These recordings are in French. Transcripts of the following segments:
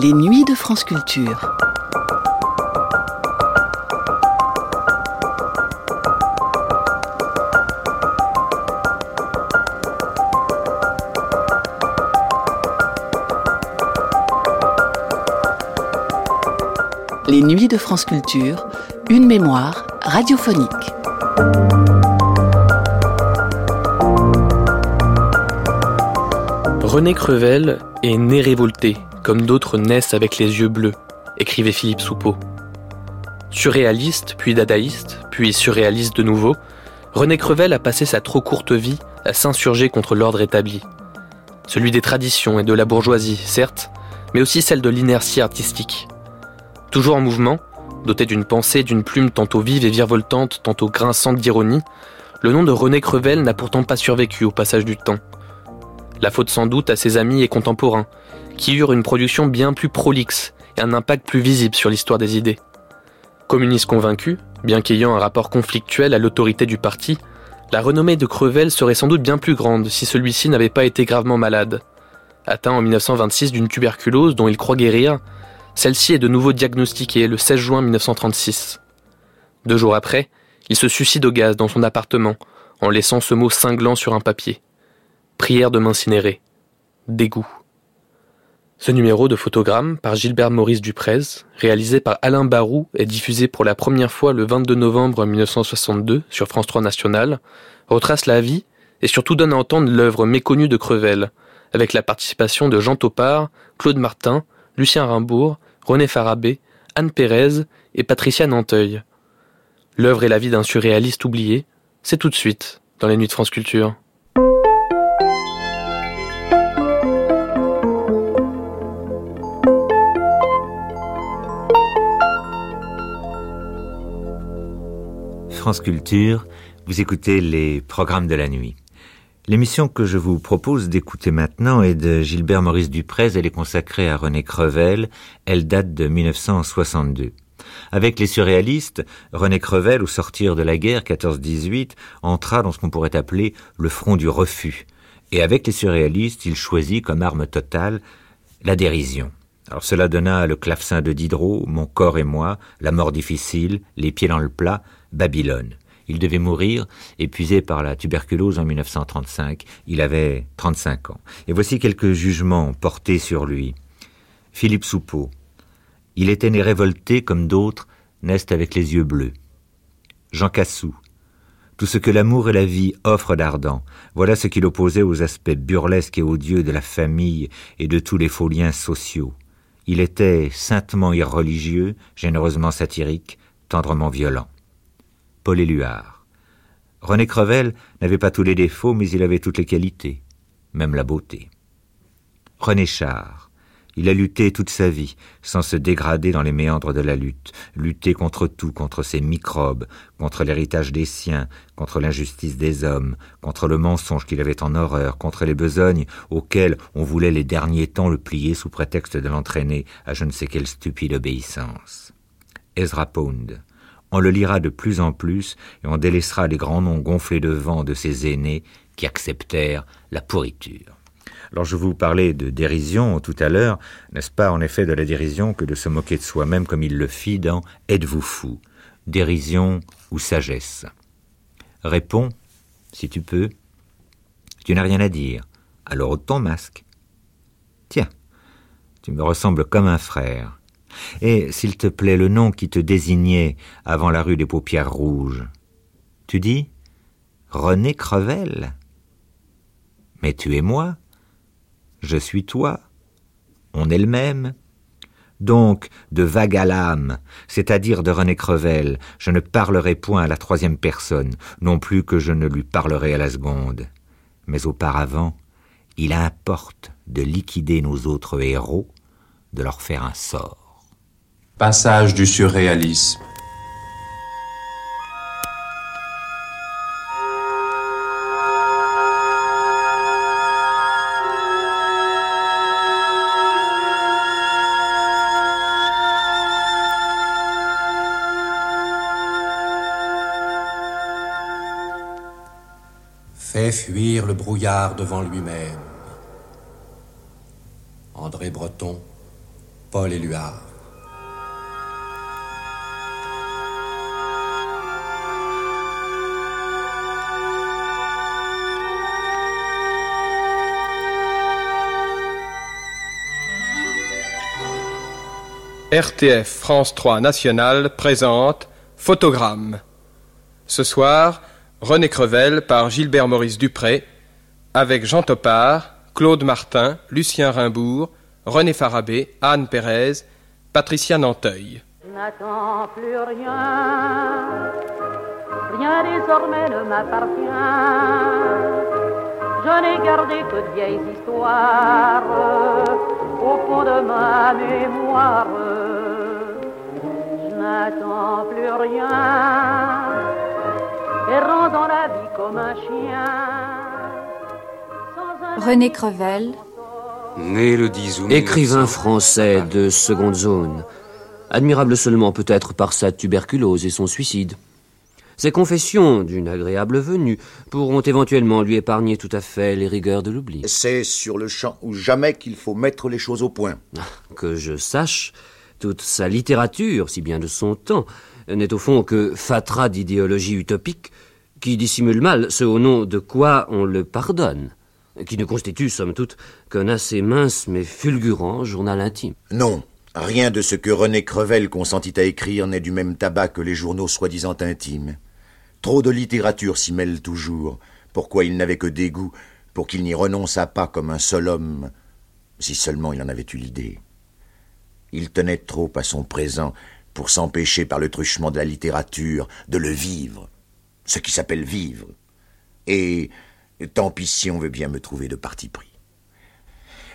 Les nuits de France Culture. Les nuits de France Culture, une mémoire radiophonique. René Crevel est né révolté, comme d'autres naissent avec les yeux bleus, écrivait Philippe Soupeau. Surréaliste, puis dadaïste, puis surréaliste de nouveau, René Crevel a passé sa trop courte vie à s'insurger contre l'ordre établi. Celui des traditions et de la bourgeoisie, certes, mais aussi celle de l'inertie artistique. Toujours en mouvement, doté d'une pensée, d'une plume tantôt vive et virevoltante, tantôt grinçante d'ironie, le nom de René Crevel n'a pourtant pas survécu au passage du temps. La faute sans doute à ses amis et contemporains, qui eurent une production bien plus prolixe et un impact plus visible sur l'histoire des idées. Communiste convaincu, bien qu'ayant un rapport conflictuel à l'autorité du parti, la renommée de Crevel serait sans doute bien plus grande si celui-ci n'avait pas été gravement malade. Atteint en 1926 d'une tuberculose dont il croit guérir, celle-ci est de nouveau diagnostiquée le 16 juin 1936. Deux jours après, il se suicide au gaz dans son appartement, en laissant ce mot cinglant sur un papier. Prière de m'incinérer. Dégoût. Ce numéro de photogramme par Gilbert Maurice Duprez, réalisé par Alain Barou, est diffusé pour la première fois le 22 novembre 1962 sur France 3 National, retrace la vie et surtout donne à entendre l'œuvre méconnue de Crevel, avec la participation de Jean Topard, Claude Martin, Lucien Rimbourg, René Farabé, Anne Pérez et Patricia Nanteuil. L'œuvre et la vie d'un surréaliste oublié, c'est tout de suite dans les nuits de France Culture. France Culture, vous écoutez les programmes de la nuit. L'émission que je vous propose d'écouter maintenant est de Gilbert Maurice Duprez. Elle est consacrée à René Crevel. Elle date de 1962. Avec les surréalistes, René Crevel, au sortir de la guerre 14-18, entra dans ce qu'on pourrait appeler le front du refus. Et avec les surréalistes, il choisit comme arme totale la dérision. Alors cela donna le clavecin de Diderot, Mon corps et moi, La mort difficile, Les pieds dans le plat, Babylone. Il devait mourir, épuisé par la tuberculose en 1935. Il avait 35 ans. Et voici quelques jugements portés sur lui. Philippe Soupeau. Il était né révolté comme d'autres naissent avec les yeux bleus. Jean Cassou. Tout ce que l'amour et la vie offrent d'ardent, voilà ce qu'il opposait aux aspects burlesques et odieux de la famille et de tous les faux liens sociaux. Il était saintement irreligieux, généreusement satirique, tendrement violent. Paul Éluard. René Crevel n'avait pas tous les défauts, mais il avait toutes les qualités, même la beauté. René Char. Il a lutté toute sa vie, sans se dégrader dans les méandres de la lutte, lutté contre tout, contre ses microbes, contre l'héritage des siens, contre l'injustice des hommes, contre le mensonge qu'il avait en horreur, contre les besognes auxquelles on voulait les derniers temps le plier sous prétexte de l'entraîner à je ne sais quelle stupide obéissance. Ezra Pound. On le lira de plus en plus et on délaissera les grands noms gonflés de vent de ces aînés qui acceptèrent la pourriture. Alors je vous parlais de dérision tout à l'heure, n'est-ce pas en effet de la dérision que de se moquer de soi-même comme il le fit dans Êtes-vous fou? Dérision ou sagesse? Réponds, si tu peux. Tu n'as rien à dire. Alors ôte ton masque. Tiens, tu me ressembles comme un frère. Et, s'il te plaît, le nom qui te désignait avant la rue des paupières rouges. Tu dis René Crevel. Mais tu es moi. Je suis toi. On est le même. Donc, de vague à l'âme, c'est-à-dire de René Crevel, je ne parlerai point à la troisième personne, non plus que je ne lui parlerai à la seconde. Mais auparavant, il importe de liquider nos autres héros, de leur faire un sort. Passage du surréalisme. Fait fuir le brouillard devant lui-même. André Breton, Paul Éluard. RTF France 3 National présente Photogramme. Ce soir, René Crevel par Gilbert Maurice Dupré, avec Jean Topard, Claude Martin, Lucien Rimbourg, René Farabé, Anne Pérez, Patricia Nanteuil. N'attends plus rien, rien désormais ne m'appartient. Je n'ai gardé que de vieilles histoires au fond de ma mémoire. Je n'attends plus rien, errant dans la vie comme un chien. René Crevel, Né le 10 août Écrivain 1900. français de seconde zone. Admirable seulement peut-être par sa tuberculose et son suicide. Ses confessions, d'une agréable venue, pourront éventuellement lui épargner tout à fait les rigueurs de l'oubli. C'est sur le champ ou jamais qu'il faut mettre les choses au point. Que je sache, toute sa littérature, si bien de son temps, n'est au fond que fatras d'idéologie utopique qui dissimule mal ce au nom de quoi on le pardonne, qui ne constitue, somme toute, qu'un assez mince mais fulgurant journal intime. Non, rien de ce que René Crevel consentit à écrire n'est du même tabac que les journaux soi-disant intimes. Trop de littérature s'y mêle toujours. Pourquoi il n'avait que dégoût pour qu'il n'y renonçât pas comme un seul homme, si seulement il en avait eu l'idée? Il tenait trop à son présent pour s'empêcher par le truchement de la littérature de le vivre, ce qui s'appelle vivre. Et tant pis si on veut bien me trouver de parti pris.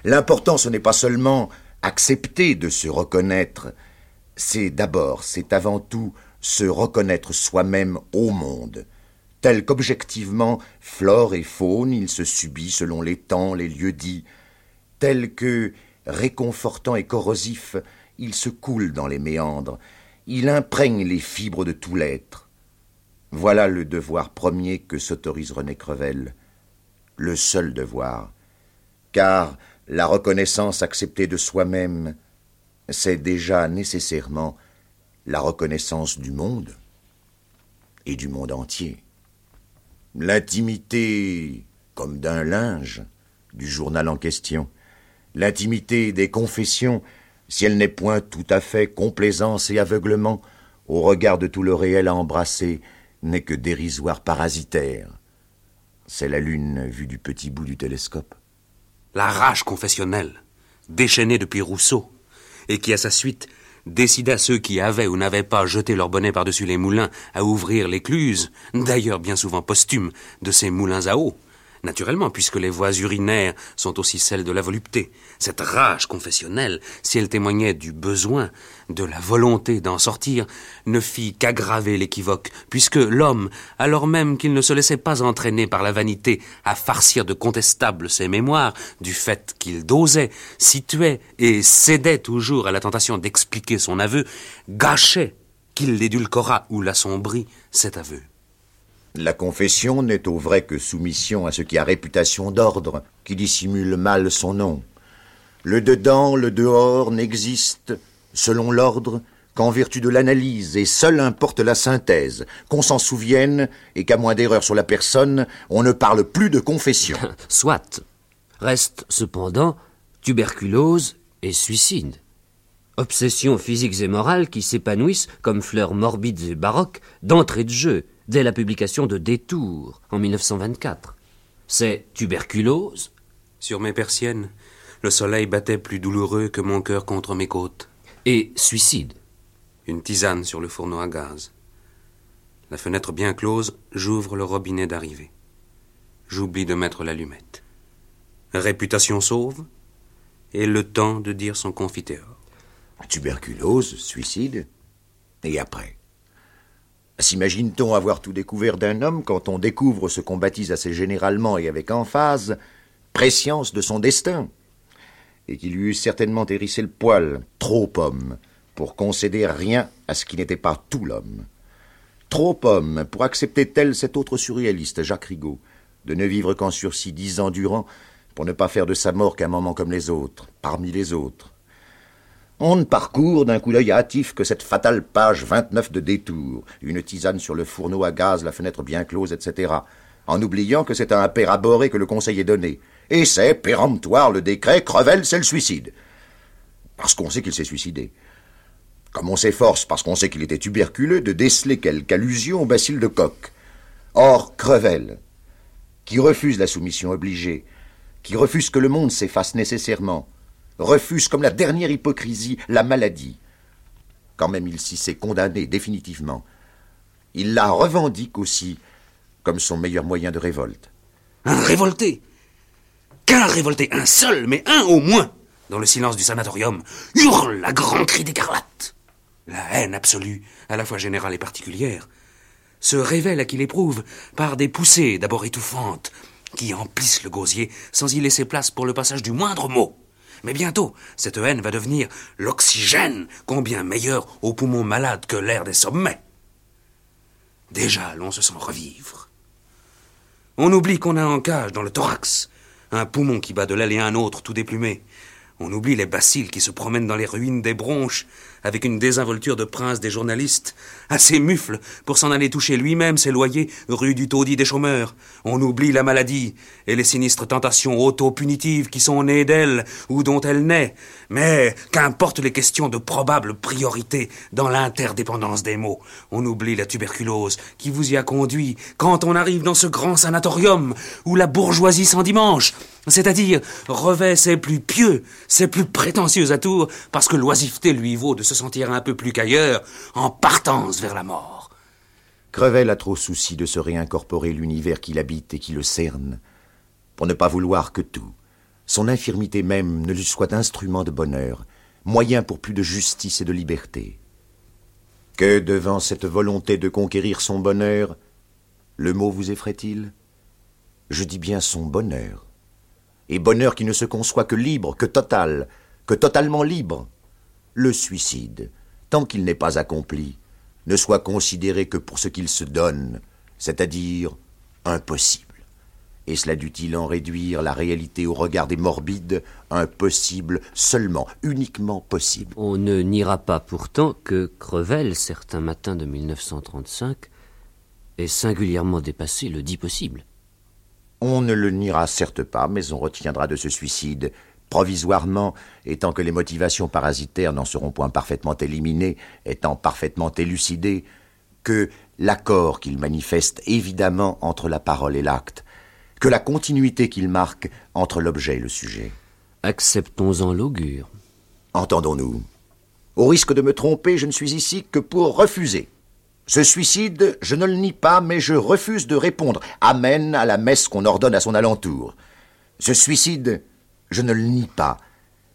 L'important, ce n'est pas seulement accepter de se reconnaître, c'est d'abord, c'est avant tout se reconnaître soi-même au monde, tel qu'objectivement, flore et faune, il se subit selon les temps, les lieux dits, tel que, réconfortant et corrosif, il se coule dans les méandres, il imprègne les fibres de tout l'être. Voilà le devoir premier que s'autorise René Crevel, le seul devoir, car la reconnaissance acceptée de soi-même, c'est déjà nécessairement la reconnaissance du monde et du monde entier. L'intimité, comme d'un linge, du journal en question, l'intimité des confessions, si elle n'est point tout à fait complaisance et aveuglement, au regard de tout le réel à embrasser, n'est que dérisoire parasitaire. C'est la lune vue du petit bout du télescope. La rage confessionnelle, déchaînée depuis Rousseau, et qui, à sa suite, décida ceux qui avaient ou n'avaient pas jeté leur bonnet par-dessus les moulins à ouvrir l'écluse, d'ailleurs bien souvent posthume, de ces moulins à eau. Naturellement, puisque les voies urinaires sont aussi celles de la volupté. Cette rage confessionnelle, si elle témoignait du besoin, de la volonté d'en sortir, ne fit qu'aggraver l'équivoque, puisque l'homme, alors même qu'il ne se laissait pas entraîner par la vanité à farcir de contestables ses mémoires, du fait qu'il dosait, situait et cédait toujours à la tentation d'expliquer son aveu, gâchait qu'il l'édulcorât ou l'assombrit cet aveu. La confession n'est au vrai que soumission à ce qui a réputation d'ordre, qui dissimule mal son nom. Le dedans, le dehors n'existe, selon l'ordre, qu'en vertu de l'analyse, et seule importe la synthèse, qu'on s'en souvienne, et qu'à moins d'erreur sur la personne, on ne parle plus de confession. Soit. Reste cependant tuberculose et suicide. Obsessions physiques et morales qui s'épanouissent comme fleurs morbides et baroques d'entrée de jeu dès la publication de Détour en 1924. C'est tuberculose. Sur mes persiennes, le soleil battait plus douloureux que mon cœur contre mes côtes. Et suicide. Une tisane sur le fourneau à gaz. La fenêtre bien close, j'ouvre le robinet d'arrivée. J'oublie de mettre l'allumette. Réputation sauve, et le temps de dire son confiteor. Tuberculose, suicide, et après? S'imagine-t-on avoir tout découvert d'un homme quand on découvre ce qu'on baptise assez généralement et avec emphase prescience de son destin et qui lui eût certainement hérissé le poil, trop homme, pour concéder rien à ce qui n'était pas tout l'homme? Trop homme pour accepter tel cet autre surréaliste, Jacques Rigaud, de ne vivre qu'en sursis dix ans durant, pour ne pas faire de sa mort qu'un moment comme les autres, parmi les autres? On ne parcourt d'un coup d'œil hâtif que cette fatale page 29 de détour, une tisane sur le fourneau à gaz, la fenêtre bien close, etc., en oubliant que c'est à un père abhorré que le conseil est donné. Et c'est péremptoire le décret, Crevel, c'est le suicide. Parce qu'on sait qu'il s'est suicidé. Comme on s'efforce, parce qu'on sait qu'il était tuberculeux, de déceler quelque allusion au bacille de coq. Or, Crevel, qui refuse la soumission obligée, qui refuse que le monde s'efface nécessairement, refuse comme la dernière hypocrisie la maladie. Quand même il s'y s'est condamné définitivement. Il la revendique aussi comme son meilleur moyen de révolte. Un révolté Qu'un révolté, un seul, mais un au moins, dans le silence du sanatorium, hurle à grands cris d'écarlate. La haine absolue, à la fois générale et particulière, se révèle à qui l'éprouve par des poussées d'abord étouffantes, qui emplissent le gosier sans y laisser place pour le passage du moindre mot. Mais bientôt, cette haine va devenir l'oxygène, combien meilleur aux poumons malades que l'air des sommets. Déjà, l'on se sent revivre. On oublie qu'on a en cage dans le thorax un poumon qui bat de l'aile et un autre tout déplumé. On oublie les bacilles qui se promènent dans les ruines des bronches avec une désinvolture de prince des journalistes, assez mufle pour s'en aller toucher lui-même ses loyers rue du taudis des chômeurs. On oublie la maladie et les sinistres tentations auto-punitives qui sont nées d'elle ou dont elle naît. Mais qu'importe les questions de probable priorité dans l'interdépendance des mots, on oublie la tuberculose qui vous y a conduit quand on arrive dans ce grand sanatorium où la bourgeoisie sans dimanche c'est-à-dire revêt ses plus pieux, ses plus prétentieux atours, parce que l'oisiveté lui vaut de se sentir un peu plus qu'ailleurs, en partance vers la mort. Crevel a trop souci de se réincorporer l'univers qu'il habite et qui le cerne, pour ne pas vouloir que tout, son infirmité même, ne lui soit instrument de bonheur, moyen pour plus de justice et de liberté. Que devant cette volonté de conquérir son bonheur, le mot vous effraie-t-il? Je dis bien son bonheur et bonheur qui ne se conçoit que libre, que total, que totalement libre. Le suicide, tant qu'il n'est pas accompli, ne soit considéré que pour ce qu'il se donne, c'est-à-dire impossible. Et cela dut-il en réduire la réalité au regard des morbides, impossible seulement, uniquement possible. On ne niera pas pourtant que Crevel, certains matins de 1935, ait singulièrement dépassé le dit possible. On ne le niera certes pas, mais on retiendra de ce suicide, provisoirement, étant que les motivations parasitaires n'en seront point parfaitement éliminées, étant parfaitement élucidées, que l'accord qu'il manifeste évidemment entre la parole et l'acte, que la continuité qu'il marque entre l'objet et le sujet. Acceptons-en l'augure. Entendons-nous. Au risque de me tromper, je ne suis ici que pour refuser. Ce suicide, je ne le nie pas, mais je refuse de répondre Amen à la messe qu'on ordonne à son alentour. Ce suicide, je ne le nie pas,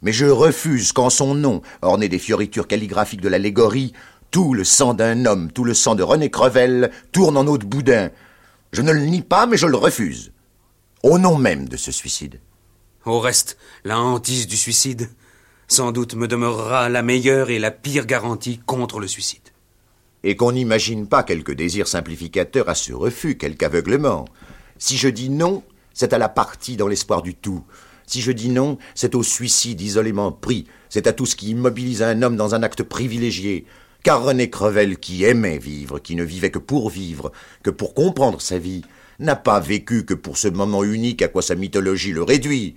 mais je refuse qu'en son nom, orné des fioritures calligraphiques de l'allégorie, tout le sang d'un homme, tout le sang de René Crevel tourne en eau de boudin. Je ne le nie pas, mais je le refuse. Au nom même de ce suicide. Au reste, la hantise du suicide, sans doute me demeurera la meilleure et la pire garantie contre le suicide et qu'on n'imagine pas quelque désir simplificateur à ce refus, quelque aveuglement. Si je dis non, c'est à la partie dans l'espoir du tout. Si je dis non, c'est au suicide isolément pris, c'est à tout ce qui immobilise un homme dans un acte privilégié. Car René Crevel, qui aimait vivre, qui ne vivait que pour vivre, que pour comprendre sa vie, n'a pas vécu que pour ce moment unique à quoi sa mythologie le réduit.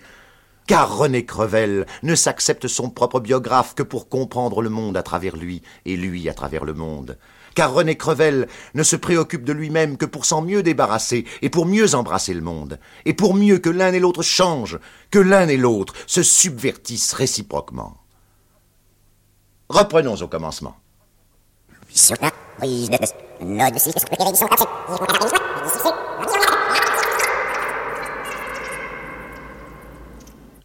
Car René Crevel ne s'accepte son propre biographe que pour comprendre le monde à travers lui, et lui à travers le monde car René Crevel ne se préoccupe de lui-même que pour s'en mieux débarrasser et pour mieux embrasser le monde, et pour mieux que l'un et l'autre changent, que l'un et l'autre se subvertissent réciproquement. Reprenons au commencement.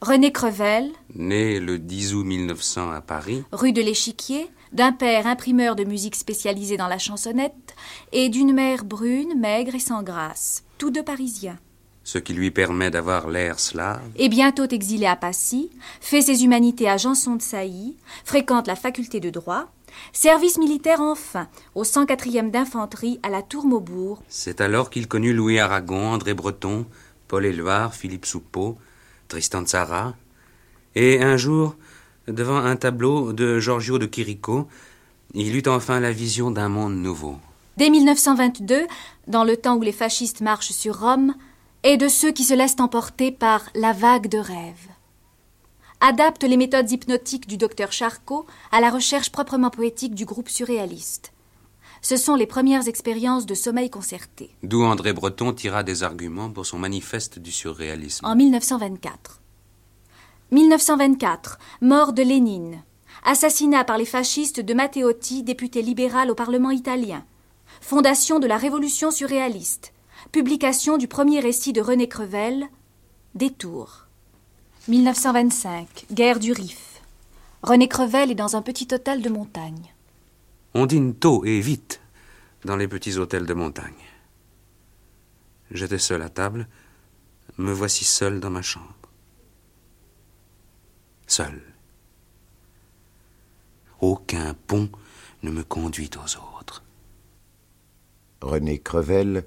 René Crevel, né le 10 août 1900 à Paris, rue de l'Échiquier, d'un père imprimeur de musique spécialisé dans la chansonnette et d'une mère brune, maigre et sans grâce, tous deux parisiens. Ce qui lui permet d'avoir l'air slave. Et bientôt exilé à Passy, fait ses humanités à Janson de Sailly, fréquente la faculté de droit, Service militaire enfin, au 104e d'infanterie à la Tour Maubourg. C'est alors qu'il connut Louis Aragon, André Breton, Paul Éluard, Philippe Soupeau, Tristan Tzara, et un jour, devant un tableau de Giorgio de Chirico, il eut enfin la vision d'un monde nouveau. Dès 1922, dans le temps où les fascistes marchent sur Rome, et de ceux qui se laissent emporter par la vague de rêve. Adapte les méthodes hypnotiques du docteur Charcot à la recherche proprement poétique du groupe surréaliste. Ce sont les premières expériences de sommeil concerté. D'où André Breton tira des arguments pour son manifeste du surréalisme. En 1924. 1924, mort de Lénine. Assassinat par les fascistes de Matteotti, député libéral au Parlement italien. Fondation de la révolution surréaliste. Publication du premier récit de René Crevel, Détour. 1925, guerre du Rif. René Crevel est dans un petit hôtel de montagne. On dîne tôt et vite dans les petits hôtels de montagne. J'étais seul à table, me voici seul dans ma chambre. Seul. Aucun pont ne me conduit aux autres. René Crevel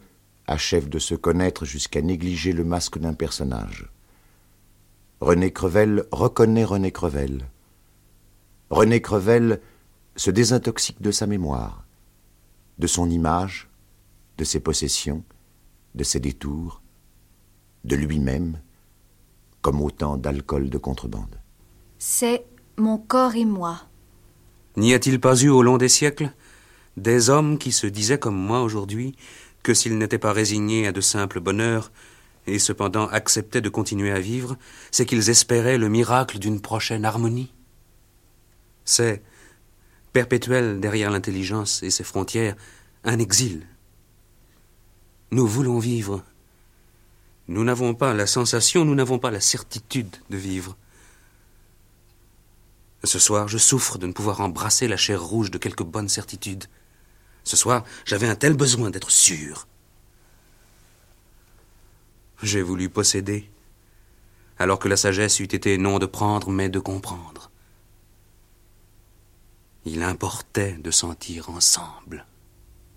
achève de se connaître jusqu'à négliger le masque d'un personnage. René Crevel reconnaît René Crevel. René Crevel se désintoxique de sa mémoire, de son image, de ses possessions, de ses détours, de lui-même, comme autant d'alcool de contrebande. C'est mon corps et moi. N'y a-t-il pas eu au long des siècles des hommes qui se disaient comme moi aujourd'hui que s'ils n'étaient pas résignés à de simples bonheurs, et cependant acceptaient de continuer à vivre, c'est qu'ils espéraient le miracle d'une prochaine harmonie? C'est, perpétuel derrière l'intelligence et ses frontières, un exil. Nous voulons vivre. Nous n'avons pas la sensation, nous n'avons pas la certitude de vivre. Ce soir, je souffre de ne pouvoir embrasser la chair rouge de quelque bonne certitude. Ce soir, j'avais un tel besoin d'être sûr. J'ai voulu posséder, alors que la sagesse eût été non de prendre, mais de comprendre. Il importait de sentir ensemble.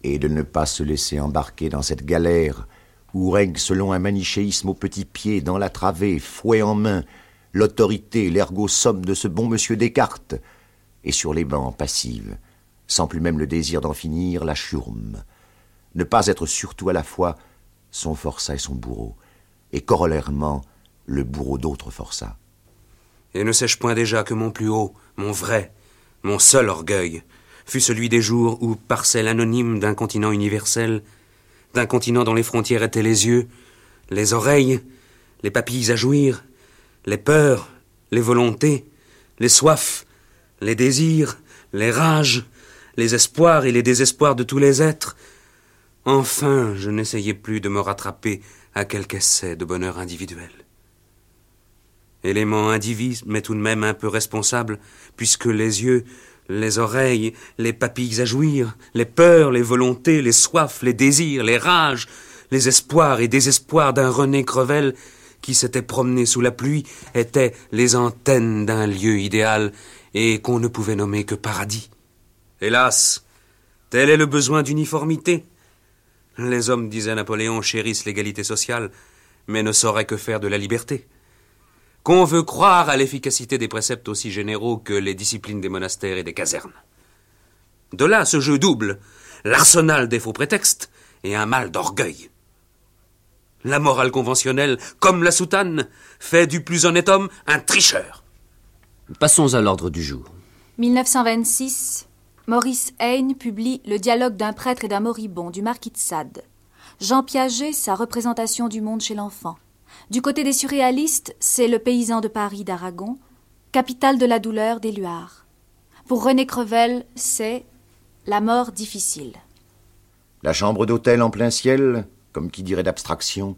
Et de ne pas se laisser embarquer dans cette galère où règne selon un manichéisme au petit pied, dans la travée, fouet en main, l'autorité, l'ergot somme de ce bon monsieur Descartes, et sur les bancs passives, sans plus même le désir d'en finir, la churme. Ne pas être surtout à la fois son forçat et son bourreau, et corollairement le bourreau d'autres forçats. Et ne sais-je point déjà que mon plus haut, mon vrai, mon seul orgueil, fut celui des jours où, parcelle anonyme d'un continent universel, d'un continent dont les frontières étaient les yeux, les oreilles, les papilles à jouir, les peurs, les volontés, les soifs, les désirs, les rages, les espoirs et les désespoirs de tous les êtres. Enfin, je n'essayais plus de me rattraper à quelque essai de bonheur individuel. Élément indivis, mais tout de même un peu responsable, puisque les yeux, les oreilles, les papilles à jouir, les peurs, les volontés, les soifs, les désirs, les rages, les espoirs et désespoirs d'un René Crevel qui s'était promené sous la pluie étaient les antennes d'un lieu idéal et qu'on ne pouvait nommer que paradis. Hélas, tel est le besoin d'uniformité. Les hommes, disait Napoléon, chérissent l'égalité sociale, mais ne sauraient que faire de la liberté. Qu'on veut croire à l'efficacité des préceptes aussi généraux que les disciplines des monastères et des casernes. De là ce jeu double, l'arsenal des faux prétextes et un mal d'orgueil. La morale conventionnelle, comme la soutane, fait du plus honnête homme un tricheur. Passons à l'ordre du jour. 1926, Maurice Hayne publie Le dialogue d'un prêtre et d'un moribond du marquis de Sade. Jean Piaget, sa représentation du monde chez l'enfant. Du côté des surréalistes, c'est Le paysan de Paris d'Aragon, Capitale de la douleur d'Éluard. Pour René Crevel, c'est La mort difficile. La chambre d'hôtel en plein ciel, comme qui dirait d'abstraction,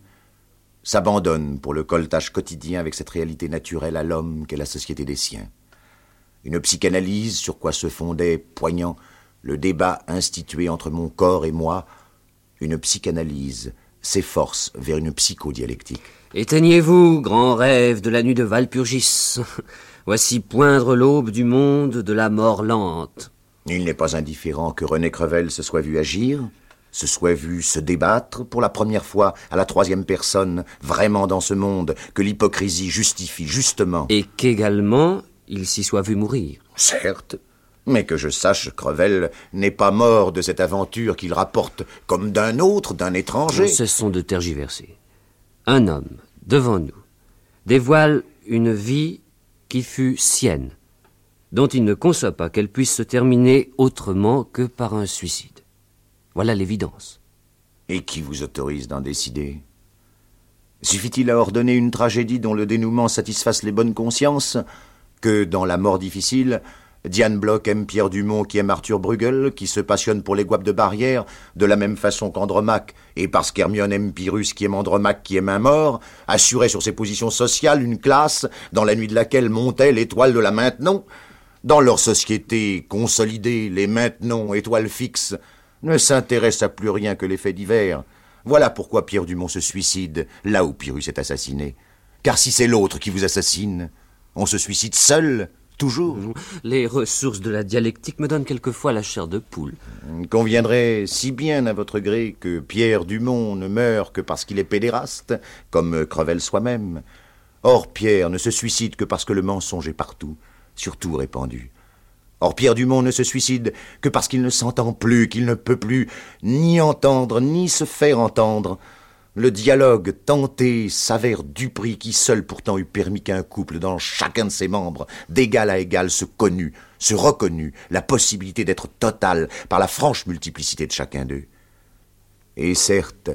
s'abandonne pour le coltage quotidien avec cette réalité naturelle à l'homme qu'est la société des siens une psychanalyse sur quoi se fondait, poignant, le débat institué entre mon corps et moi, une psychanalyse s'efforce vers une psychodialectique. Éteignez-vous, grand rêve de la nuit de Valpurgis. Voici poindre l'aube du monde de la mort lente. Il n'est pas indifférent que René Crevel se soit vu agir, se soit vu se débattre pour la première fois à la troisième personne, vraiment dans ce monde que l'hypocrisie justifie justement. Et qu'également il s'y soit vu mourir. Certes, mais que je sache, Crevel n'est pas mort de cette aventure qu'il rapporte comme d'un autre, d'un étranger. Nous cessons de tergiverser. Un homme, devant nous, dévoile une vie qui fut sienne, dont il ne conçoit pas qu'elle puisse se terminer autrement que par un suicide. Voilà l'évidence. Et qui vous autorise d'en décider? Suffit-il à ordonner une tragédie dont le dénouement satisfasse les bonnes consciences que, dans la mort difficile, Diane Bloch aime Pierre Dumont qui aime Arthur Bruegel, qui se passionne pour les guapes de barrière, de la même façon qu'Andromaque, et parce qu'Hermione aime Pyrrhus qui aime Andromaque qui aime un mort, assurer sur ses positions sociales une classe dans la nuit de laquelle montait l'étoile de la Maintenon? Dans leur société consolidée, les Maintenons, étoiles fixes, ne s'intéressent à plus rien que les faits divers. Voilà pourquoi Pierre Dumont se suicide là où Pyrrhus est assassiné. Car si c'est l'autre qui vous assassine, on se suicide seul, toujours. Les ressources de la dialectique me donnent quelquefois la chair de poule. Il conviendrait si bien à votre gré que Pierre Dumont ne meure que parce qu'il est pédéraste, comme Crevel soi-même. Or, Pierre ne se suicide que parce que le mensonge est partout, surtout répandu. Or, Pierre Dumont ne se suicide que parce qu'il ne s'entend plus, qu'il ne peut plus ni entendre, ni se faire entendre. Le dialogue tenté s'avère du prix qui seul pourtant eût permis qu'un couple, dans chacun de ses membres, d'égal à égal, se connût, se reconnût, la possibilité d'être total par la franche multiplicité de chacun d'eux. Et certes,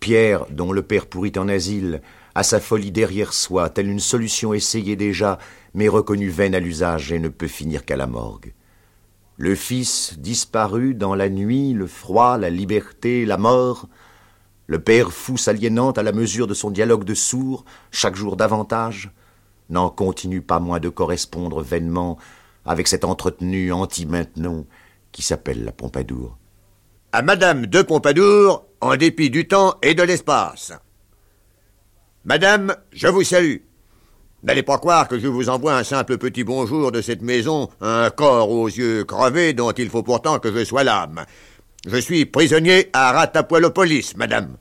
Pierre, dont le père pourrit en asile, a sa folie derrière soi, telle une solution essayée déjà, mais reconnue vaine à l'usage et ne peut finir qu'à la morgue. Le fils disparu dans la nuit, le froid, la liberté, la mort, le père fou s'aliénant à la mesure de son dialogue de sourds, chaque jour davantage, n'en continue pas moins de correspondre vainement avec cet entretenu anti-maintenon qui s'appelle la Pompadour. À Madame de Pompadour, en dépit du temps et de l'espace. Madame, je vous salue. N'allez pas croire que je vous envoie un simple petit bonjour de cette maison, un corps aux yeux crevés dont il faut pourtant que je sois l'âme. Je suis prisonnier à Ratapoilopolis, madame.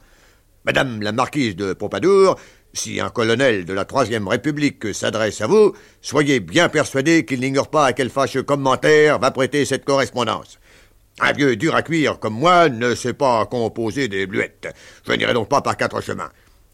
Madame la marquise de Pompadour, si un colonel de la Troisième République s'adresse à vous, soyez bien persuadé qu'il n'ignore pas à quel fâcheux commentaire va prêter cette correspondance. Un vieux dur à cuire comme moi ne sait pas composer des bluettes. Je n'irai donc pas par quatre chemins.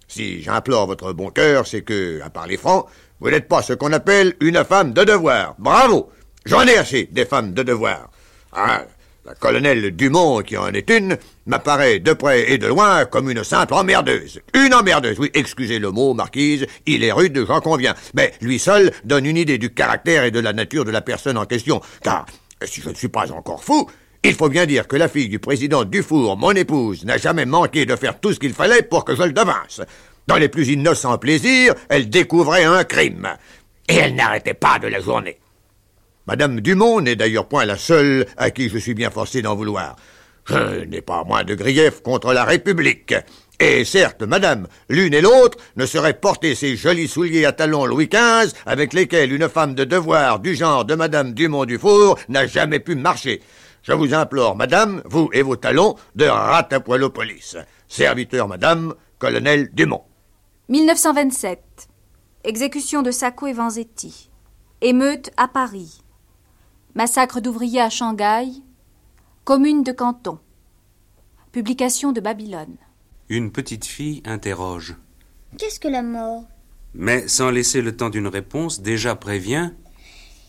Si j'implore votre bon cœur, c'est que, à parler franc, vous n'êtes pas ce qu'on appelle une femme de devoir. Bravo J'en ai assez des femmes de devoir. Ah, la colonel Dumont, qui en est une, m'apparaît de près et de loin comme une simple emmerdeuse. Une emmerdeuse, oui, excusez le mot, marquise, il est rude, j'en conviens. Mais lui seul donne une idée du caractère et de la nature de la personne en question. Car, si je ne suis pas encore fou, il faut bien dire que la fille du président Dufour, mon épouse, n'a jamais manqué de faire tout ce qu'il fallait pour que je le devinsse. Dans les plus innocents plaisirs, elle découvrait un crime. Et elle n'arrêtait pas de la journée. Madame Dumont n'est d'ailleurs point la seule à qui je suis bien forcé d'en vouloir. Je n'ai pas moins de griefs contre la République. Et certes, madame, l'une et l'autre ne sauraient porter ces jolis souliers à talons Louis XV avec lesquels une femme de devoir du genre de madame Dumont Dufour n'a jamais pu marcher. Je vous implore, madame, vous et vos talons, de Ratapoilopolis. Serviteur, madame, colonel Dumont. 1927. Exécution de Sacco et Vanzetti. Émeute à Paris. Massacre d'ouvriers à Shanghai. Commune de Canton. Publication de Babylone. Une petite fille interroge. Qu'est-ce que la mort? Mais sans laisser le temps d'une réponse, déjà prévient.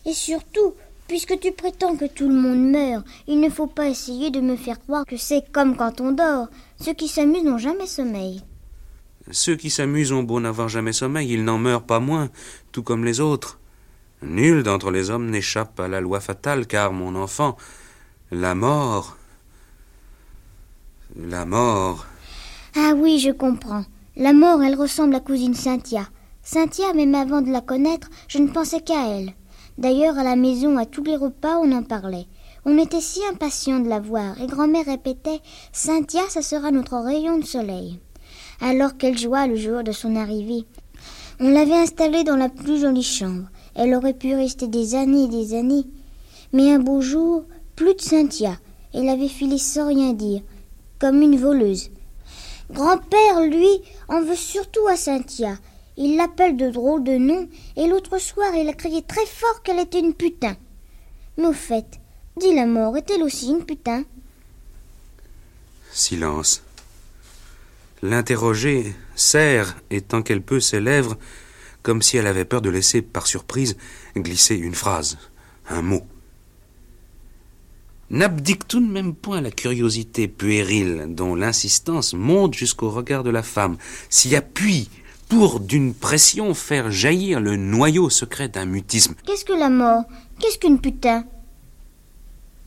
Et surtout, puisque tu prétends que tout le monde meurt, il ne faut pas essayer de me faire croire que c'est comme quand on dort. Ceux qui s'amusent n'ont jamais sommeil. Ceux qui s'amusent ont beau n'avoir jamais sommeil, ils n'en meurent pas moins, tout comme les autres. Nul d'entre les hommes n'échappe à la loi fatale, car, mon enfant, la mort. La mort. Ah oui, je comprends. La mort, elle ressemble à cousine Cynthia. Cynthia, même avant de la connaître, je ne pensais qu'à elle. D'ailleurs, à la maison, à tous les repas, on en parlait. On était si impatients de la voir, et grand-mère répétait Cynthia, ça sera notre rayon de soleil. Alors quelle joie le jour de son arrivée. On l'avait installée dans la plus jolie chambre. Elle aurait pu rester des années et des années. Mais un beau jour, Plus de Cynthia. Elle avait filé sans rien dire, comme une voleuse. Grand-père, lui, en veut surtout à Cynthia. Il l'appelle de drôles de noms, et l'autre soir, il a crié très fort qu'elle était une putain. Mais au fait, dit la mort, est-elle aussi une putain? Silence. L'interrogée serre, étant qu'elle peut, ses lèvres, comme si elle avait peur de laisser, par surprise, glisser une phrase, un mot. N'abdique tout de même point la curiosité puérile dont l'insistance monte jusqu'au regard de la femme, s'y appuie pour, d'une pression, faire jaillir le noyau secret d'un mutisme. Qu'est-ce que la mort? Qu'est-ce qu'une putain?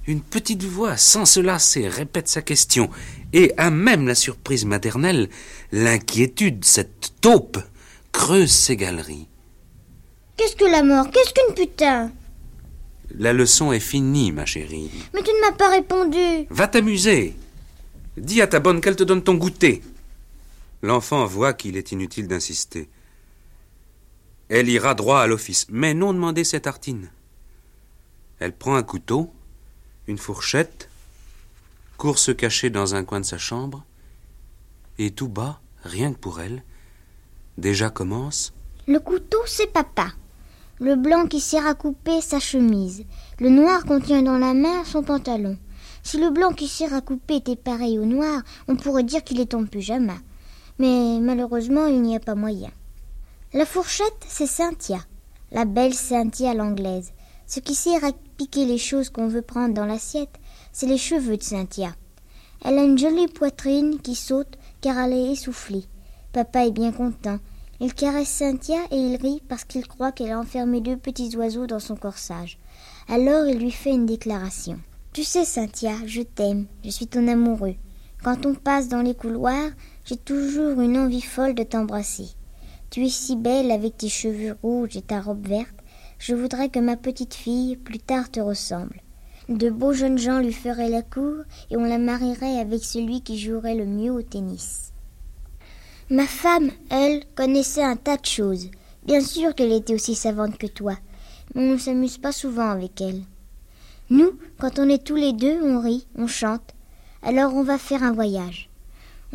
Une petite voix, sans se lasser, répète sa question, et à même la surprise maternelle, l'inquiétude, cette taupe, creuse ses galeries. Qu'est-ce que la mort? Qu'est-ce qu'une putain? La leçon est finie, ma chérie. Mais tu ne m'as pas répondu. Va t'amuser. Dis à ta bonne qu'elle te donne ton goûter. L'enfant voit qu'il est inutile d'insister. Elle ira droit à l'office, mais non demander ses tartines. Elle prend un couteau, une fourchette, court se cacher dans un coin de sa chambre, et tout bas, rien que pour elle, déjà commence. Le couteau, c'est papa. Le blanc qui sert à couper sa chemise. Le noir qu'on tient dans la main son pantalon. Si le blanc qui sert à couper était pareil au noir, on pourrait dire qu'il est en pyjama. Mais malheureusement, il n'y a pas moyen. La fourchette, c'est Cynthia. La belle Cynthia l'anglaise. Ce qui sert à piquer les choses qu'on veut prendre dans l'assiette, c'est les cheveux de Cynthia. Elle a une jolie poitrine qui saute car elle est essoufflée. Papa est bien content. Il caresse Cynthia et il rit parce qu'il croit qu'elle a enfermé deux petits oiseaux dans son corsage. Alors il lui fait une déclaration. Tu sais, Cynthia, je t'aime, je suis ton amoureux. Quand on passe dans les couloirs, j'ai toujours une envie folle de t'embrasser. Tu es si belle avec tes cheveux rouges et ta robe verte. Je voudrais que ma petite fille plus tard te ressemble. De beaux jeunes gens lui feraient la cour et on la marierait avec celui qui jouerait le mieux au tennis. Ma femme, elle, connaissait un tas de choses. Bien sûr qu'elle était aussi savante que toi, mais on ne s'amuse pas souvent avec elle. Nous, quand on est tous les deux, on rit, on chante. Alors on va faire un voyage.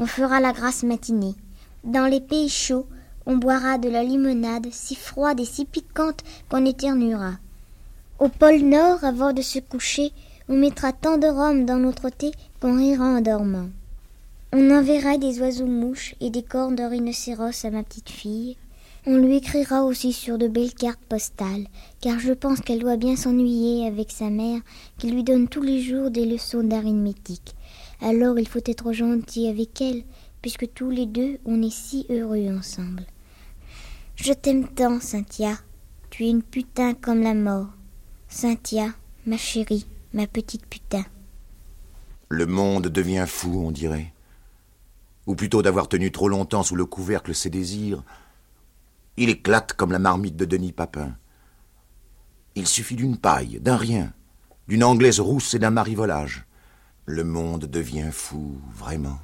On fera la grasse matinée. Dans les pays chauds, on boira de la limonade si froide et si piquante qu'on éternuera. Au pôle Nord, avant de se coucher, on mettra tant de rhum dans notre thé qu'on rira en dormant. On enverra des oiseaux-mouches et des cornes de rhinocéros à ma petite fille. On lui écrira aussi sur de belles cartes postales, car je pense qu'elle doit bien s'ennuyer avec sa mère qui lui donne tous les jours des leçons d'arithmétique. Alors il faut être gentil avec elle, puisque tous les deux on est si heureux ensemble. Je t'aime tant, Cynthia. Tu es une putain comme la mort. Cynthia, ma chérie, ma petite putain. Le monde devient fou, on dirait. Ou plutôt d'avoir tenu trop longtemps sous le couvercle ses désirs. Il éclate comme la marmite de Denis Papin. Il suffit d'une paille, d'un rien, d'une anglaise rousse et d'un marivolage. Le monde devient fou, vraiment.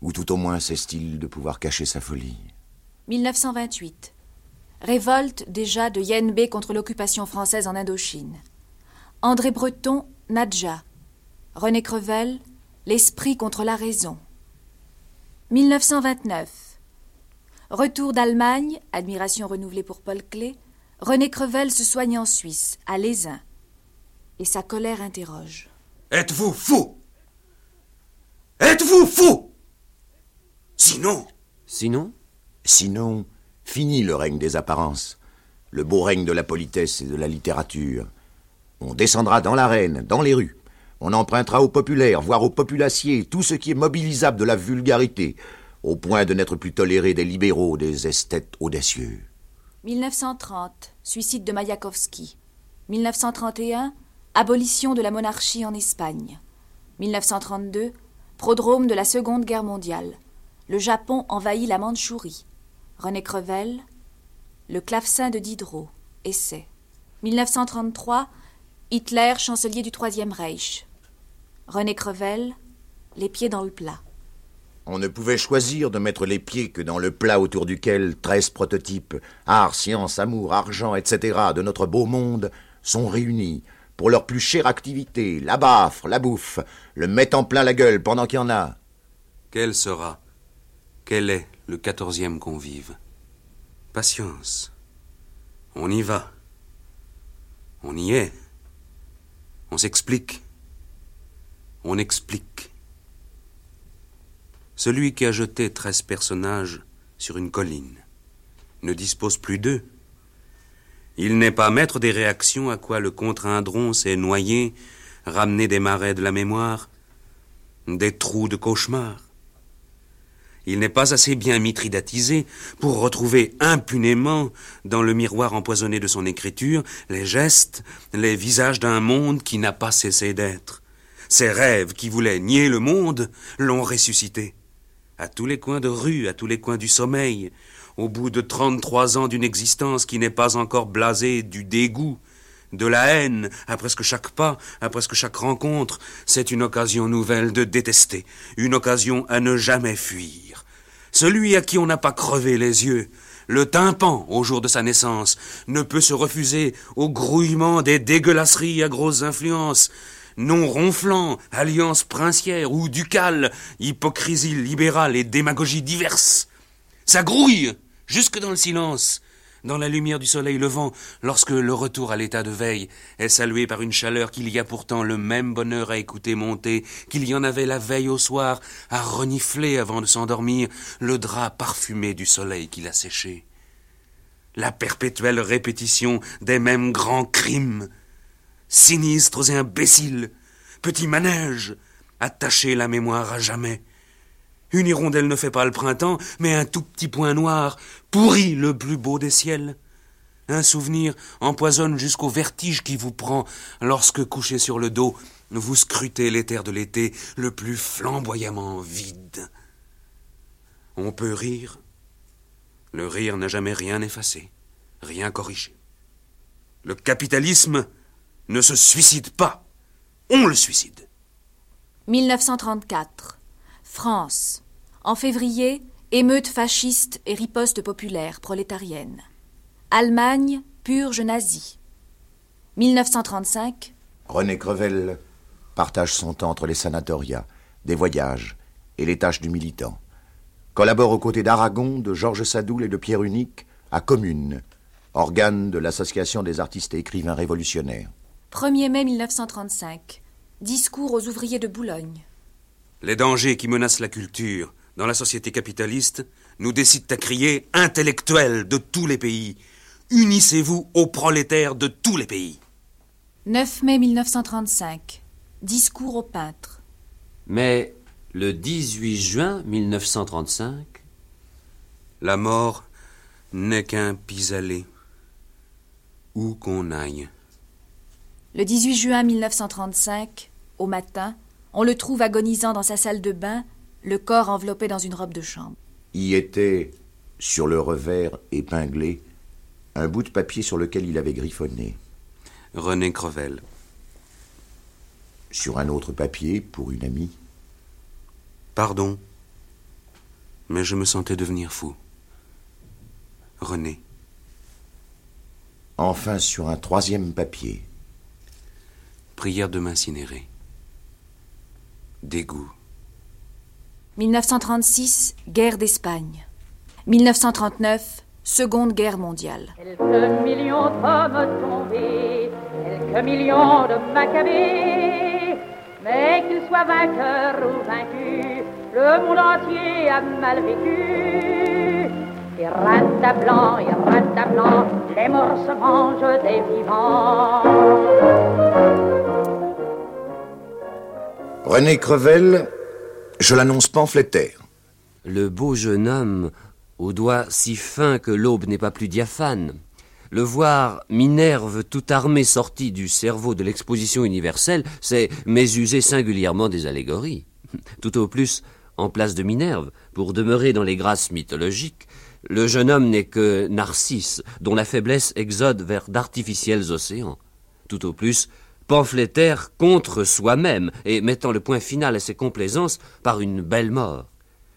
Ou tout au moins cesse-t-il de pouvoir cacher sa folie. 1928. Révolte déjà de Yen B contre l'occupation française en Indochine. André Breton, Nadja. René Crevel, L'esprit contre la raison. 1929. Retour d'Allemagne, admiration renouvelée pour Paul Klee. René Crevel se soigne en Suisse, à Lézin. Et sa colère interroge. Êtes-vous fou? Êtes-vous fou? Sinon? Sinon? Sinon, fini le règne des apparences, le beau règne de la politesse et de la littérature. On descendra dans l'arène, dans les rues. On empruntera au populaire, voire au populacier, tout ce qui est mobilisable de la vulgarité, au point de n'être plus toléré des libéraux, des esthètes audacieux. 1930. Suicide de Mayakovsky. 1931. Abolition de la monarchie en Espagne. 1932. Prodrome de la Seconde Guerre mondiale. Le Japon envahit la Mandchourie. René Crevel. Le clavecin de Diderot. Essai. 1933. Hitler, chancelier du Troisième Reich. René Crevel. Les pieds dans le plat. On ne pouvait choisir de mettre les pieds que dans le plat autour duquel treize prototypes, art, science, amour, argent, etc., de notre beau monde sont réunis pour leur plus chère activité, la baffre, la bouffe, le mettre en plein la gueule pendant qu'il y en a. Quel sera, quel est le quatorzième convive Patience. On y va. On y est. On s'explique. On explique. Celui qui a jeté treize personnages sur une colline ne dispose plus d'eux. Il n'est pas maître des réactions à quoi le contre-indron s'est noyé, ramené des marais de la mémoire, des trous de cauchemar. Il n'est pas assez bien mitridatisé pour retrouver impunément, dans le miroir empoisonné de son écriture, les gestes, les visages d'un monde qui n'a pas cessé d'être. Ses rêves qui voulaient nier le monde l'ont ressuscité. À tous les coins de rue, à tous les coins du sommeil, au bout de trente-trois ans d'une existence qui n'est pas encore blasée du dégoût, de la haine, à presque chaque pas, à presque chaque rencontre, c'est une occasion nouvelle de détester, une occasion à ne jamais fuir. Celui à qui on n'a pas crevé les yeux, le tympan au jour de sa naissance, ne peut se refuser au grouillement des dégueulasseries à grosses influences, non ronflant, alliance princière ou ducale, hypocrisie libérale et démagogie diverses. Ça grouille jusque dans le silence, dans la lumière du soleil levant, lorsque le retour à l'état de veille est salué par une chaleur qu'il y a pourtant le même bonheur à écouter monter qu'il y en avait la veille au soir à renifler avant de s'endormir le drap parfumé du soleil qui l'a séché. La perpétuelle répétition des mêmes grands crimes, sinistres et imbéciles, petits manèges, attachés la mémoire à jamais, une hirondelle ne fait pas le printemps, mais un tout petit point noir pourrit le plus beau des ciels. Un souvenir empoisonne jusqu'au vertige qui vous prend lorsque, couché sur le dos, vous scrutez l'éther de l'été le plus flamboyamment vide. On peut rire. Le rire n'a jamais rien effacé, rien corrigé. Le capitalisme ne se suicide pas. On le suicide. 1934. France. En février, émeute fasciste et riposte populaire prolétarienne. Allemagne, purge nazie. 1935. René Crevel partage son temps entre les sanatorias, des voyages et les tâches du militant. Collabore aux côtés d'Aragon, de Georges Sadoul et de Pierre Unique à Commune, organe de l'Association des artistes et écrivains révolutionnaires. 1er mai 1935. Discours aux ouvriers de Boulogne. Les dangers qui menacent la culture dans la société capitaliste nous décident à crier intellectuels de tous les pays. Unissez-vous aux prolétaires de tous les pays. 9 mai 1935. Discours aux peintres. Mais le 18 juin 1935. La mort n'est qu'un pis-aller. Où qu'on aille. Le 18 juin 1935, au matin, on le trouve agonisant dans sa salle de bain, le corps enveloppé dans une robe de chambre. Y était, sur le revers épinglé, un bout de papier sur lequel il avait griffonné. René Crevel. Sur un autre papier, pour une amie. Pardon, mais je me sentais devenir fou. René. Enfin, sur un troisième papier. Prière de m'incinérer. Dégoût. 1936, guerre d'Espagne. 1939, Seconde Guerre mondiale. Quelques millions d'hommes tombés, quelques millions de macabées, mais qu'ils soient vainqueurs ou vaincus, le monde entier a mal vécu. Et rata blanc, et rata blanc, les morts se mangent des vivants. René Crevel, je l'annonce pamphlétaire. Le beau jeune homme, aux doigts si fins que l'aube n'est pas plus diaphane. Le voir Minerve tout armé sorti du cerveau de l'exposition universelle, c'est mésuser singulièrement des allégories. Tout au plus, en place de Minerve, pour demeurer dans les grâces mythologiques, le jeune homme n'est que Narcisse, dont la faiblesse exode vers d'artificiels océans. Tout au plus, pamphlétaire contre soi-même et mettant le point final à ses complaisances par une belle mort.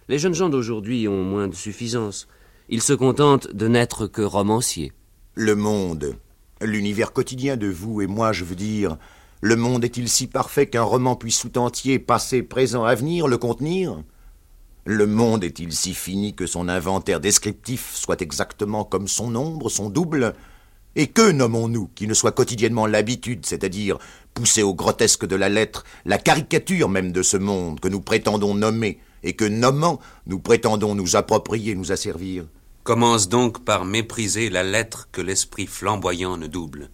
Les jeunes gens d'aujourd'hui ont moins de suffisance. Ils se contentent de n'être que romanciers. Le monde, L'univers quotidien de vous et moi, je veux dire, le monde est-il si parfait qu'un roman puisse tout entier, passé, présent, avenir, le contenir? Le monde est-il si fini que son inventaire descriptif soit exactement comme son ombre, son double? Et que nommons-nous qui ne soit quotidiennement l'habitude, c'est-à-dire poussé au grotesque de la lettre, la caricature même de ce monde que nous prétendons nommer, et que nommant, nous prétendons nous approprier, nous asservir Commence donc par mépriser la lettre que l'esprit flamboyant ne double.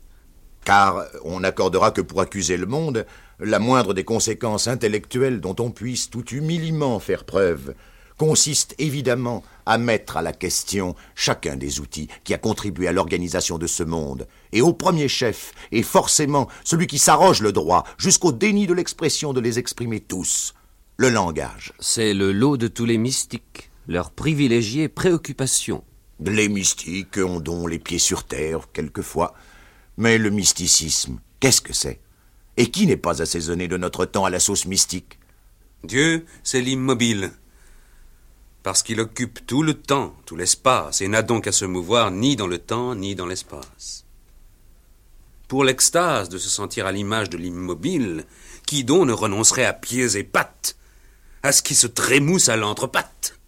Car on n'accordera que pour accuser le monde la moindre des conséquences intellectuelles dont on puisse tout humiliement faire preuve consiste évidemment à mettre à la question chacun des outils qui a contribué à l'organisation de ce monde, et au premier chef, et forcément celui qui s'arroge le droit, jusqu'au déni de l'expression de les exprimer tous, le langage. C'est le lot de tous les mystiques, leur privilégiée préoccupation. Les mystiques ont donc les pieds sur terre, quelquefois, mais le mysticisme, qu'est-ce que c'est? Et qui n'est pas assaisonné de notre temps à la sauce mystique? Dieu, c'est l'immobile. Parce qu'il occupe tout le temps, tout l'espace, et n'a donc à se mouvoir ni dans le temps, ni dans l'espace. Pour l'extase de se sentir à l'image de l'immobile, qui donc ne renoncerait à pieds et pattes, à ce qui se trémousse à l'entrepatte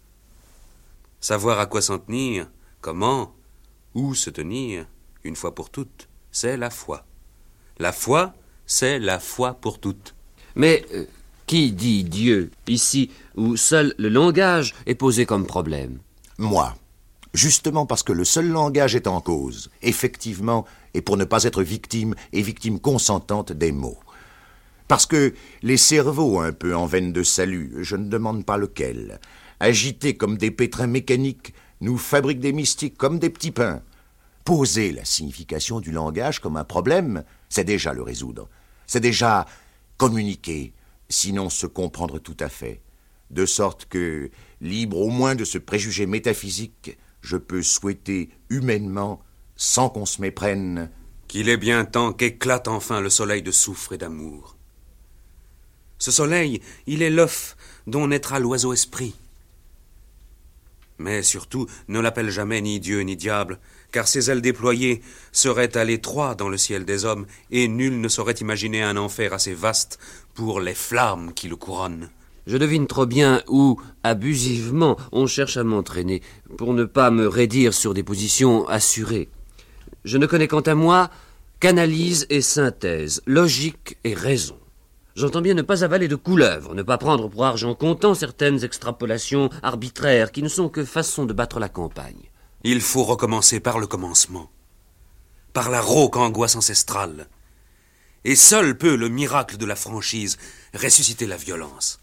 Savoir à quoi s'en tenir, comment, où se tenir, une fois pour toutes c'est la foi. La foi, c'est la foi pour toutes. Mais euh, qui dit Dieu ici où seul le langage est posé comme problème Moi. Justement parce que le seul langage est en cause, effectivement, et pour ne pas être victime, et victime consentante des mots. Parce que les cerveaux un peu en veine de salut, je ne demande pas lequel, agités comme des pétrins mécaniques, nous fabriquent des mystiques comme des petits pains, Poser la signification du langage comme un problème, c'est déjà le résoudre. C'est déjà communiquer, sinon se comprendre tout à fait. De sorte que, libre au moins de ce préjugé métaphysique, je peux souhaiter humainement, sans qu'on se méprenne, qu'il est bien temps qu'éclate enfin le soleil de souffre et d'amour. Ce soleil, il est l'œuf dont naîtra l'oiseau esprit. Mais surtout, ne l'appelle jamais ni Dieu ni diable, car ses ailes déployées seraient à l'étroit dans le ciel des hommes, et nul ne saurait imaginer un enfer assez vaste pour les flammes qui le couronnent. Je devine trop bien où, abusivement, on cherche à m'entraîner, pour ne pas me raidir sur des positions assurées. Je ne connais quant à moi qu'analyse et synthèse, logique et raison. J'entends bien ne pas avaler de couleuvres, ne pas prendre pour argent comptant certaines extrapolations arbitraires qui ne sont que façon de battre la campagne. Il faut recommencer par le commencement, par la rauque angoisse ancestrale. Et seul peut le miracle de la franchise ressusciter la violence.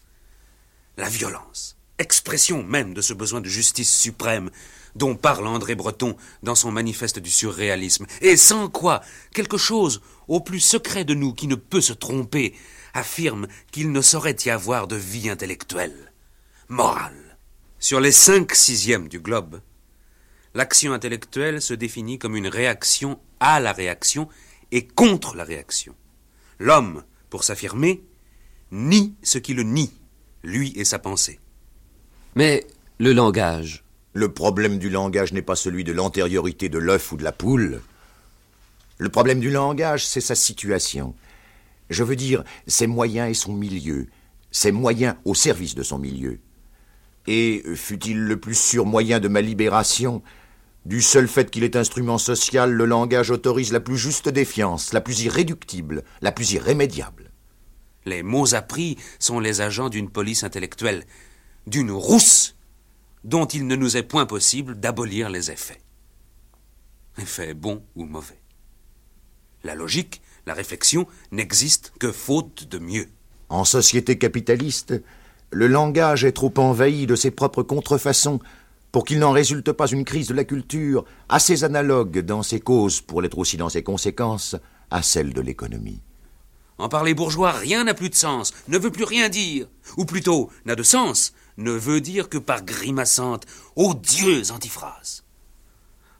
La violence, expression même de ce besoin de justice suprême dont parle André Breton dans son manifeste du surréalisme, et sans quoi quelque chose au plus secret de nous qui ne peut se tromper affirme qu'il ne saurait y avoir de vie intellectuelle, morale. Sur les cinq sixièmes du globe, L'action intellectuelle se définit comme une réaction à la réaction et contre la réaction. L'homme, pour s'affirmer, nie ce qui le nie, lui et sa pensée. Mais le langage. Le problème du langage n'est pas celui de l'antériorité de l'œuf ou de la poule. Le problème du langage, c'est sa situation. Je veux dire, ses moyens et son milieu, ses moyens au service de son milieu. Et fut-il le plus sûr moyen de ma libération, du seul fait qu'il est instrument social, le langage autorise la plus juste défiance, la plus irréductible, la plus irrémédiable. Les mots appris sont les agents d'une police intellectuelle, d'une rousse, dont il ne nous est point possible d'abolir les effets. Effets bons ou mauvais. La logique, la réflexion n'existent que faute de mieux. En société capitaliste, le langage est trop envahi de ses propres contrefaçons pour qu'il n'en résulte pas une crise de la culture assez analogue dans ses causes pour l'être aussi dans ses conséquences à celle de l'économie. En parler bourgeois, rien n'a plus de sens, ne veut plus rien dire, ou plutôt n'a de sens, ne veut dire que par grimaçante, odieuse antiphrase.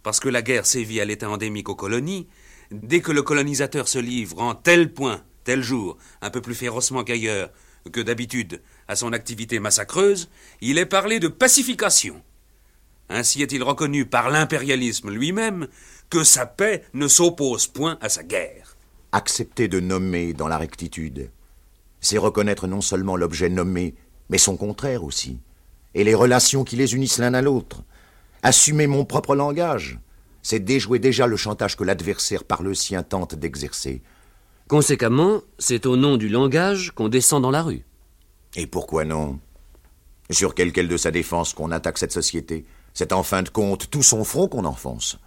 Parce que la guerre sévit à l'état endémique aux colonies, dès que le colonisateur se livre en tel point, tel jour, un peu plus férocement qu'ailleurs, que d'habitude, à son activité massacreuse, il est parlé de pacification. Ainsi est-il reconnu par l'impérialisme lui-même que sa paix ne s'oppose point à sa guerre. Accepter de nommer dans la rectitude, c'est reconnaître non seulement l'objet nommé, mais son contraire aussi, et les relations qui les unissent l'un à l'autre. Assumer mon propre langage, c'est déjouer déjà le chantage que l'adversaire par le sien tente d'exercer. Conséquemment, c'est au nom du langage qu'on descend dans la rue. Et pourquoi non? Sur quel quel de sa défense qu'on attaque cette société? C'est en fin de compte tout son front qu'on enfonce.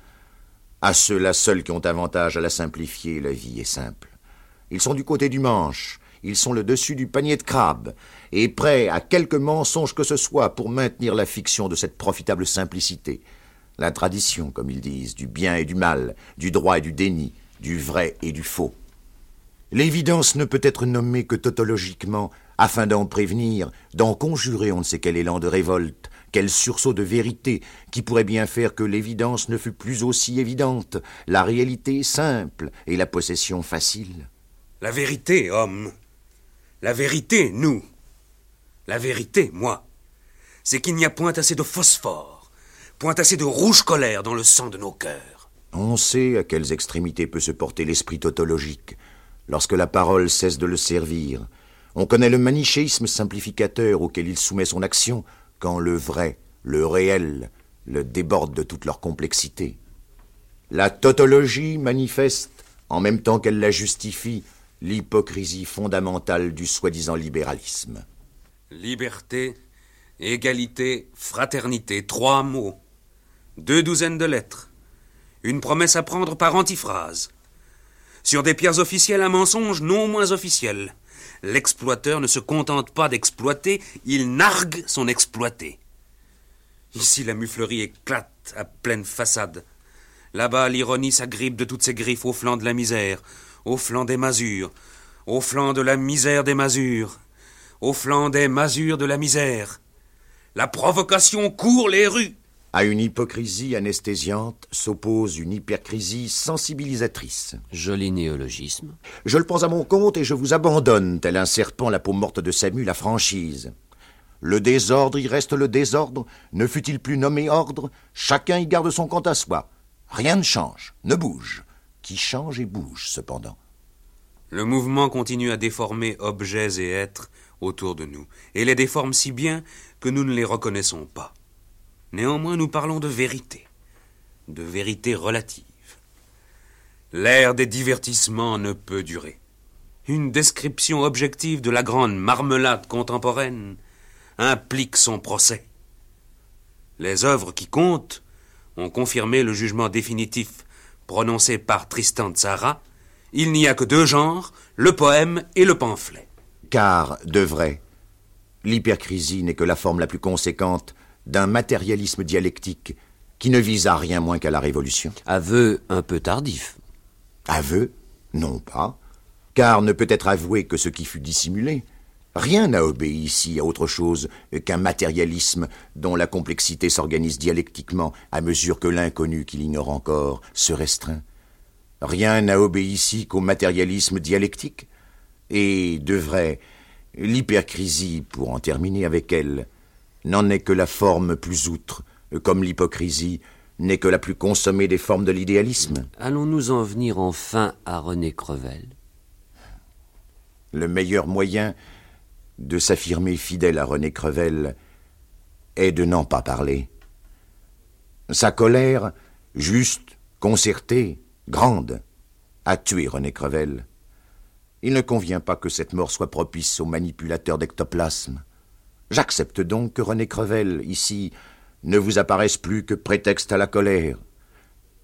À ceux-là seuls qui ont avantage à la simplifier, la vie est simple. Ils sont du côté du manche, ils sont le dessus du panier de crabe, et prêts à quelque mensonge que ce soit pour maintenir la fiction de cette profitable simplicité. La tradition, comme ils disent, du bien et du mal, du droit et du déni, du vrai et du faux. L'évidence ne peut être nommée que tautologiquement, afin d'en prévenir, d'en conjurer on ne sait quel élan de révolte, quel sursaut de vérité, qui pourrait bien faire que l'évidence ne fût plus aussi évidente, la réalité simple et la possession facile. La vérité, homme. La vérité, nous. La vérité, moi. C'est qu'il n'y a point assez de phosphore, point assez de rouge colère dans le sang de nos cœurs. On sait à quelles extrémités peut se porter l'esprit tautologique lorsque la parole cesse de le servir. On connaît le manichéisme simplificateur auquel il soumet son action quand le vrai, le réel, le déborde de toute leur complexité. La tautologie manifeste, en même temps qu'elle la justifie, l'hypocrisie fondamentale du soi-disant libéralisme. Liberté, égalité, fraternité, trois mots, deux douzaines de lettres, une promesse à prendre par antiphrase. Sur des pierres officielles, un mensonge non moins officiel. L'exploiteur ne se contente pas d'exploiter, il nargue son exploité. Ici, la muflerie éclate à pleine façade. Là-bas, l'ironie s'agrippe de toutes ses griffes au flanc de la misère, au flanc des masures, au flanc de la misère des masures, au flanc des masures de la misère. La provocation court les rues. À une hypocrisie anesthésiante s'oppose une hypercrisie sensibilisatrice. Joli néologisme. Je le prends à mon compte et je vous abandonne, tel un serpent la peau morte de Samu, la franchise. Le désordre y reste le désordre, ne fut-il plus nommé ordre, chacun y garde son compte à soi. Rien ne change, ne bouge. Qui change et bouge, cependant. Le mouvement continue à déformer objets et êtres autour de nous, et les déforme si bien que nous ne les reconnaissons pas. Néanmoins, nous parlons de vérité, de vérité relative. L'ère des divertissements ne peut durer. Une description objective de la grande marmelade contemporaine implique son procès. Les œuvres qui comptent ont confirmé le jugement définitif prononcé par Tristan Tzara. Il n'y a que deux genres, le poème et le pamphlet. Car, de vrai, l'hypercrisie n'est que la forme la plus conséquente d'un matérialisme dialectique qui ne vise à rien moins qu'à la révolution. Aveu un peu tardif. Aveu Non pas, car ne peut être avoué que ce qui fut dissimulé. Rien n'a obéi ici à autre chose qu'un matérialisme dont la complexité s'organise dialectiquement à mesure que l'inconnu qu'il ignore encore se restreint. Rien n'a obéi ici qu'au matérialisme dialectique. Et, de vrai, l'hypercrisie, pour en terminer avec elle, n'en est que la forme plus outre, comme l'hypocrisie n'est que la plus consommée des formes de l'idéalisme. Allons-nous en venir enfin à René Crevel? Le meilleur moyen de s'affirmer fidèle à René Crevel est de n'en pas parler. Sa colère, juste, concertée, grande, a tué René Crevel. Il ne convient pas que cette mort soit propice aux manipulateurs d'ectoplasme. J'accepte donc que René Crevel, ici, ne vous apparaisse plus que prétexte à la colère.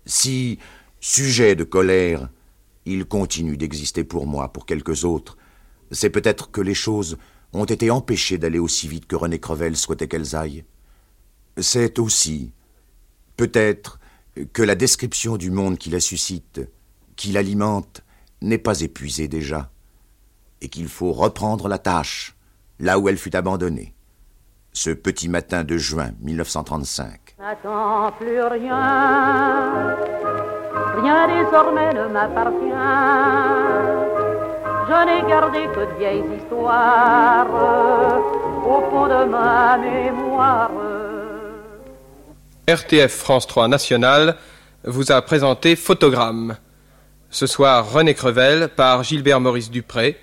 Si, sujet de colère, il continue d'exister pour moi, pour quelques autres, c'est peut-être que les choses ont été empêchées d'aller aussi vite que René Crevel souhaitait qu'elles aillent. C'est aussi, peut-être, que la description du monde qui la suscite, qui l'alimente, n'est pas épuisée déjà, et qu'il faut reprendre la tâche là où elle fut abandonnée ce petit matin de juin 1935. N'attends plus rien, rien désormais ne m'appartient. Je n'ai gardé que de vieilles histoires au fond de ma mémoire. RTF France 3 National vous a présenté Photogramme. Ce soir, René Crevel par Gilbert Maurice Dupré,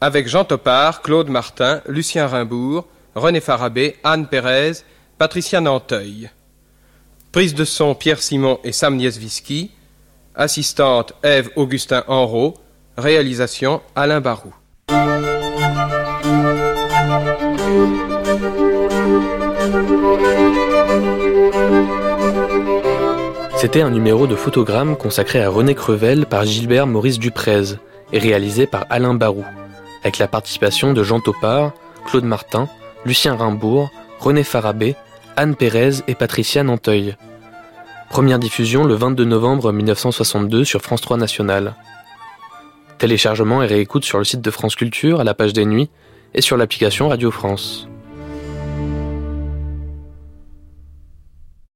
avec Jean Topard, Claude Martin, Lucien Rimbourg, René Farabé, Anne Pérez, Patricia Nanteuil. Prise de son Pierre Simon et Sam Nieswiski. Assistante Ève Augustin Enrault. Réalisation Alain Barou. C'était un numéro de photogramme consacré à René Crevel par Gilbert Maurice Duprez et réalisé par Alain Barou, avec la participation de Jean Topard, Claude Martin, Lucien Rimbourg, René Farabé, Anne Pérez et Patricia Nanteuil. Première diffusion le 22 novembre 1962 sur France 3 National. Téléchargement et réécoute sur le site de France Culture à la page des nuits et sur l'application Radio France.